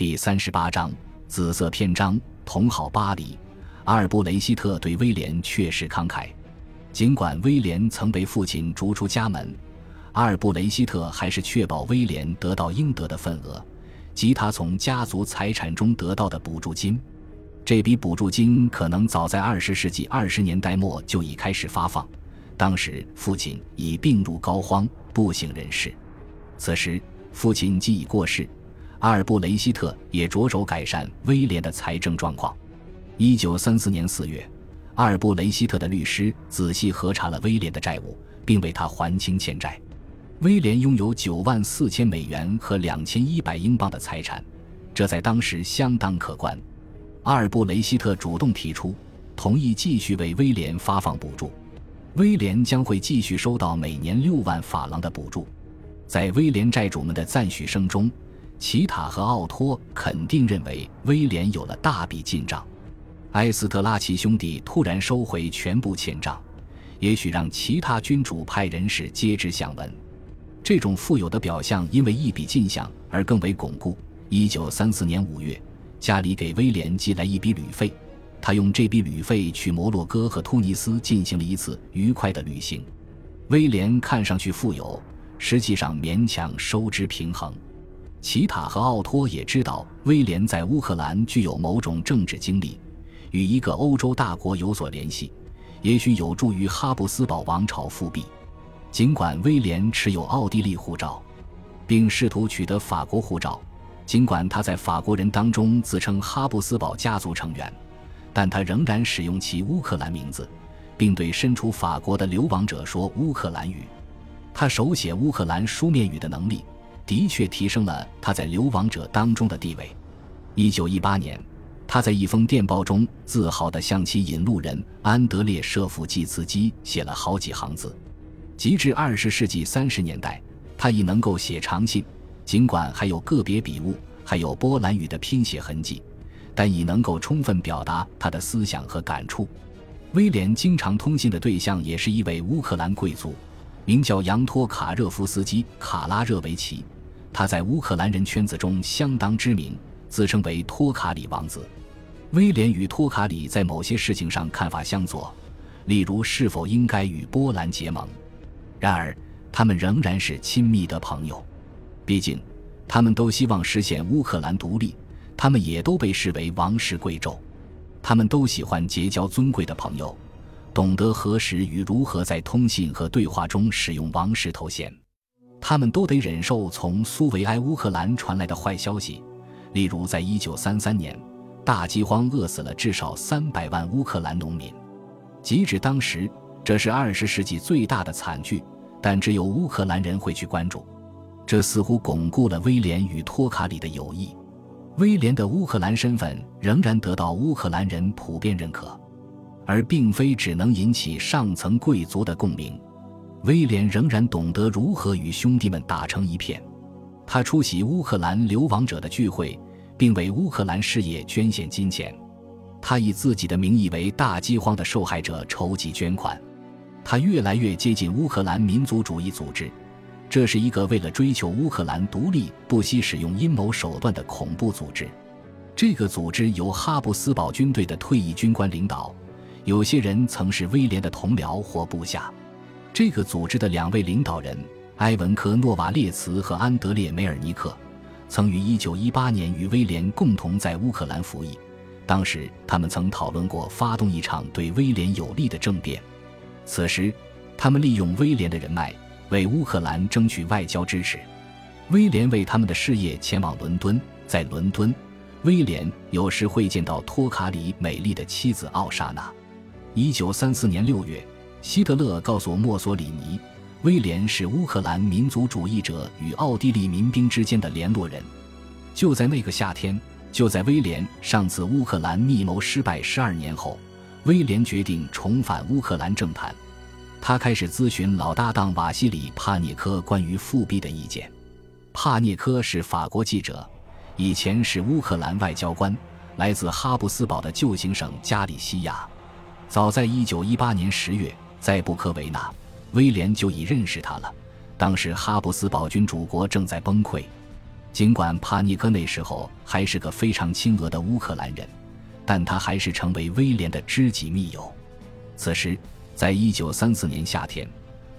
第三十八章紫色篇章。同好巴黎，阿尔布雷希特对威廉确实慷慨。尽管威廉曾被父亲逐出家门，阿尔布雷希特还是确保威廉得到应得的份额，即他从家族财产中得到的补助金。这笔补助金可能早在二十世纪二十年代末就已开始发放。当时父亲已病入膏肓，不省人事。此时父亲既已过世。阿尔布雷希特也着手改善威廉的财政状况。一九三四年四月，阿尔布雷希特的律师仔细核查了威廉的债务，并为他还清欠债。威廉拥有九万四千美元和两千一百英镑的财产，这在当时相当可观。阿尔布雷希特主动提出同意继续为威廉发放补助，威廉将会继续收到每年六万法郎的补助。在威廉债主们的赞许声中。奇塔和奥托肯定认为威廉有了大笔进账，埃斯特拉奇兄弟突然收回全部欠账，也许让其他君主派人士皆知相闻。这种富有的表象因为一笔进项而更为巩固。一九三四年五月，家里给威廉寄来一笔旅费，他用这笔旅费去摩洛哥和突尼斯进行了一次愉快的旅行。威廉看上去富有，实际上勉强收支平衡。齐塔和奥托也知道威廉在乌克兰具有某种政治经历，与一个欧洲大国有所联系，也许有助于哈布斯堡王朝复辟。尽管威廉持有奥地利护照，并试图取得法国护照，尽管他在法国人当中自称哈布斯堡家族成员，但他仍然使用其乌克兰名字，并对身处法国的流亡者说乌克兰语。他手写乌克兰书面语的能力。的确提升了他在流亡者当中的地位。一九一八年，他在一封电报中自豪地向其引路人安德烈·舍甫季茨基写了好几行字。及至二十世纪三十年代，他已能够写长信，尽管还有个别笔误，还有波兰语的拼写痕迹，但已能够充分表达他的思想和感触。威廉经常通信的对象也是一位乌克兰贵族，名叫扬托卡热夫斯基·卡拉热维奇。他在乌克兰人圈子中相当知名，自称为托卡里王子。威廉与托卡里在某些事情上看法相左，例如是否应该与波兰结盟。然而，他们仍然是亲密的朋友。毕竟，他们都希望实现乌克兰独立，他们也都被视为王室贵胄。他们都喜欢结交尊贵的朋友，懂得何时与如何在通信和对话中使用王室头衔。他们都得忍受从苏维埃乌克兰传来的坏消息，例如，在一九三三年，大饥荒饿死了至少三百万乌克兰农民。即使当时这是二十世纪最大的惨剧，但只有乌克兰人会去关注。这似乎巩固了威廉与托卡里的友谊。威廉的乌克兰身份仍然得到乌克兰人普遍认可，而并非只能引起上层贵族的共鸣。威廉仍然懂得如何与兄弟们打成一片。他出席乌克兰流亡者的聚会，并为乌克兰事业捐献金钱。他以自己的名义为大饥荒的受害者筹集捐款。他越来越接近乌克兰民族主义组织，这是一个为了追求乌克兰独立不惜使用阴谋手段的恐怖组织。这个组织由哈布斯堡军队的退役军官领导，有些人曾是威廉的同僚或部下。这个组织的两位领导人埃文科诺瓦列茨和安德烈梅尔尼克，曾于1918年与威廉共同在乌克兰服役。当时，他们曾讨论过发动一场对威廉有利的政变。此时，他们利用威廉的人脉为乌克兰争取外交支持。威廉为他们的事业前往伦敦，在伦敦，威廉有时会见到托卡里美丽的妻子奥莎娜。1934年6月。希特勒告诉墨索里尼，威廉是乌克兰民族主义者与奥地利民兵之间的联络人。就在那个夏天，就在威廉上次乌克兰密谋失败十二年后，威廉决定重返乌克兰政坛。他开始咨询老搭档瓦西里·帕涅科关于复辟的意见。帕涅科是法国记者，以前是乌克兰外交官，来自哈布斯堡的旧行省加里西亚。早在一九一八年十月。在布科维纳，威廉就已认识他了。当时哈布斯堡君主国正在崩溃。尽管帕尼科那时候还是个非常亲俄的乌克兰人，但他还是成为威廉的知己密友。此时，在一九三四年夏天，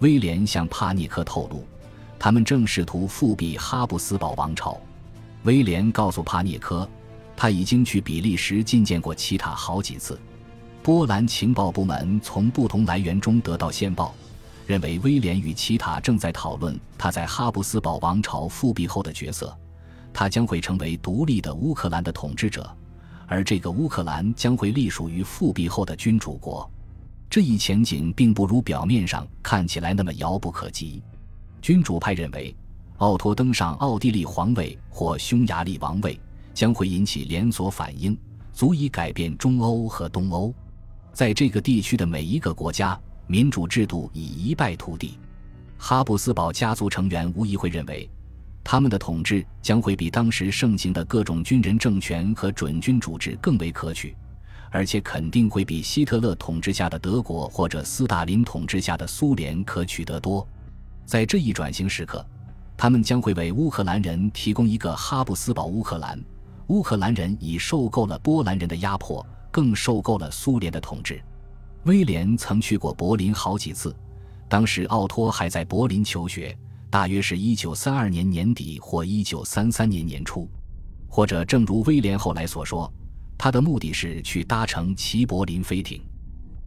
威廉向帕尼科透露，他们正试图复辟哈布斯堡王朝。威廉告诉帕涅科，他已经去比利时觐见过齐塔好几次。波兰情报部门从不同来源中得到线报，认为威廉与齐塔正在讨论他在哈布斯堡王朝复辟后的角色。他将会成为独立的乌克兰的统治者，而这个乌克兰将会隶属于复辟后的君主国。这一前景并不如表面上看起来那么遥不可及。君主派认为。奥托登上奥地利皇位或匈牙利王位将会引起连锁反应，足以改变中欧和东欧。在这个地区的每一个国家，民主制度已一败涂地。哈布斯堡家族成员无疑会认为，他们的统治将会比当时盛行的各种军人政权和准君主制更为可取，而且肯定会比希特勒统治下的德国或者斯大林统治下的苏联可取得多。在这一转型时刻。他们将会为乌克兰人提供一个哈布斯堡乌克兰。乌克兰人已受够了波兰人的压迫，更受够了苏联的统治。威廉曾去过柏林好几次，当时奥托还在柏林求学，大约是一九三二年年底或一九三三年年初，或者正如威廉后来所说，他的目的是去搭乘齐柏林飞艇，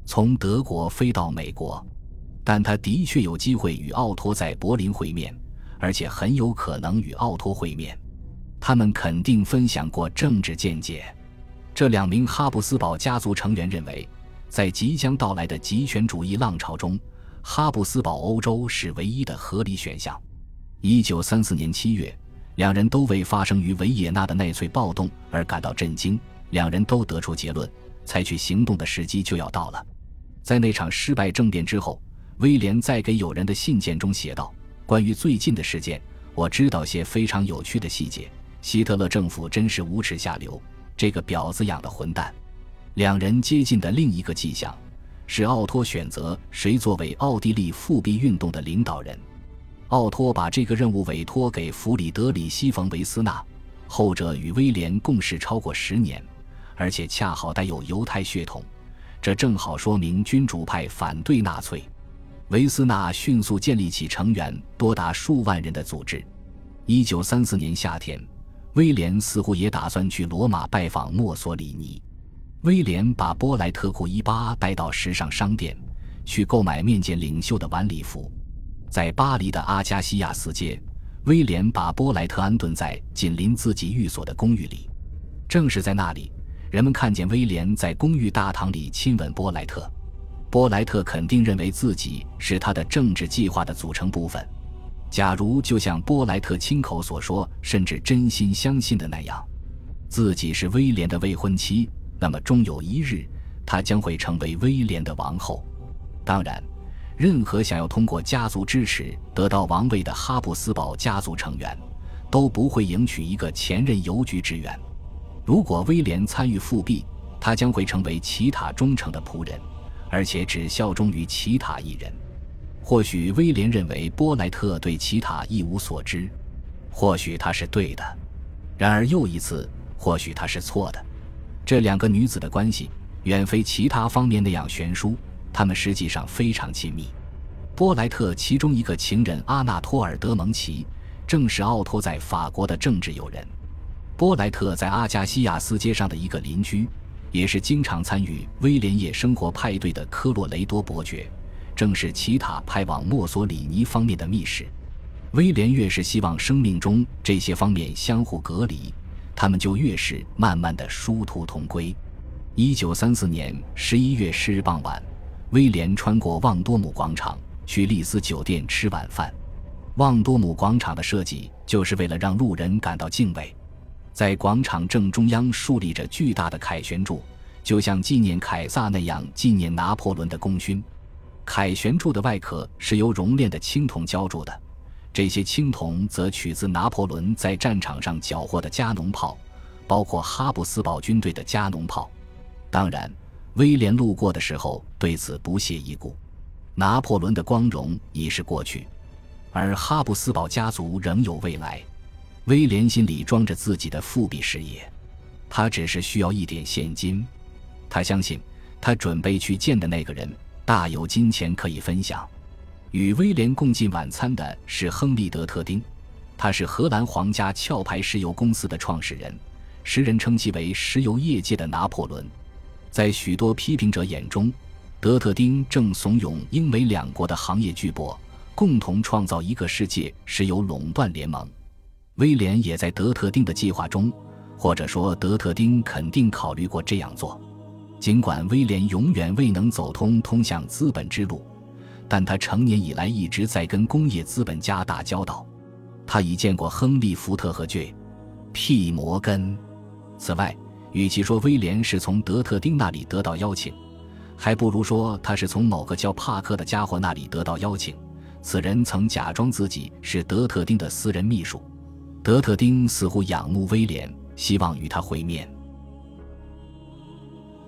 从德国飞到美国。但他的确有机会与奥托在柏林会面。而且很有可能与奥托会面，他们肯定分享过政治见解。这两名哈布斯堡家族成员认为，在即将到来的极权主义浪潮中，哈布斯堡欧洲是唯一的合理选项。一九三四年七月，两人都为发生于维也纳的纳粹暴动而感到震惊。两人都得出结论：采取行动的时机就要到了。在那场失败政变之后，威廉在给友人的信件中写道。关于最近的事件，我知道些非常有趣的细节。希特勒政府真是无耻下流，这个婊子养的混蛋。两人接近的另一个迹象，是奥托选择谁作为奥地利复辟运动的领导人。奥托把这个任务委托给弗里德里希·冯·维斯纳，后者与威廉共事超过十年，而且恰好带有犹太血统，这正好说明君主派反对纳粹。维斯纳迅速建立起成员多达数万人的组织。一九三四年夏天，威廉似乎也打算去罗马拜访墨索里尼。威廉把波莱特库伊巴带到时尚商店，去购买面见领袖的晚礼服。在巴黎的阿加西亚斯街，威廉把波莱特安顿在紧邻自己寓所的公寓里。正是在那里，人们看见威廉在公寓大堂里亲吻波莱特。波莱特肯定认为自己是他的政治计划的组成部分。假如就像波莱特亲口所说，甚至真心相信的那样，自己是威廉的未婚妻，那么终有一日，她将会成为威廉的王后。当然，任何想要通过家族支持得到王位的哈布斯堡家族成员，都不会迎娶一个前任邮局职员。如果威廉参与复辟，他将会成为奇塔忠诚的仆人。而且只效忠于奇塔一人。或许威廉认为波莱特对奇塔一无所知，或许他是对的。然而又一次，或许他是错的。这两个女子的关系远非其他方面那样悬殊，她们实际上非常亲密。波莱特其中一个情人阿纳托尔·德蒙奇，正是奥托在法国的政治友人。波莱特在阿加西亚斯街上的一个邻居。也是经常参与威廉夜生活派对的科洛雷多伯爵，正是奇塔派往墨索里尼方面的密使。威廉越是希望生命中这些方面相互隔离，他们就越是慢慢的殊途同归。一九三四年十一月十日傍晚，威廉穿过旺多姆广场去丽思酒店吃晚饭。旺多姆广场的设计就是为了让路人感到敬畏。在广场正中央竖立着巨大的凯旋柱，就像纪念凯撒那样纪念拿破仑的功勋。凯旋柱的外壳是由熔炼的青铜浇铸的，这些青铜则取自拿破仑在战场上缴获的加农炮，包括哈布斯堡军队的加农炮。当然，威廉路过的时候对此不屑一顾。拿破仑的光荣已是过去，而哈布斯堡家族仍有未来。威廉心里装着自己的复辟事业，他只是需要一点现金。他相信，他准备去见的那个人大有金钱可以分享。与威廉共进晚餐的是亨利·德特丁，他是荷兰皇家壳牌石油公司的创始人，时人称其为石油业界的拿破仑。在许多批评者眼中，德特丁正怂恿英美两国的行业巨擘共同创造一个世界石油垄断联盟。威廉也在德特丁的计划中，或者说德特丁肯定考虑过这样做。尽管威廉永远未能走通通向资本之路，但他成年以来一直在跟工业资本家打交道。他已见过亨利·福特和 J.P. 摩根。此外，与其说威廉是从德特丁那里得到邀请，还不如说他是从某个叫帕克的家伙那里得到邀请。此人曾假装自己是德特丁的私人秘书。德特丁似乎仰慕威廉，希望与他会面。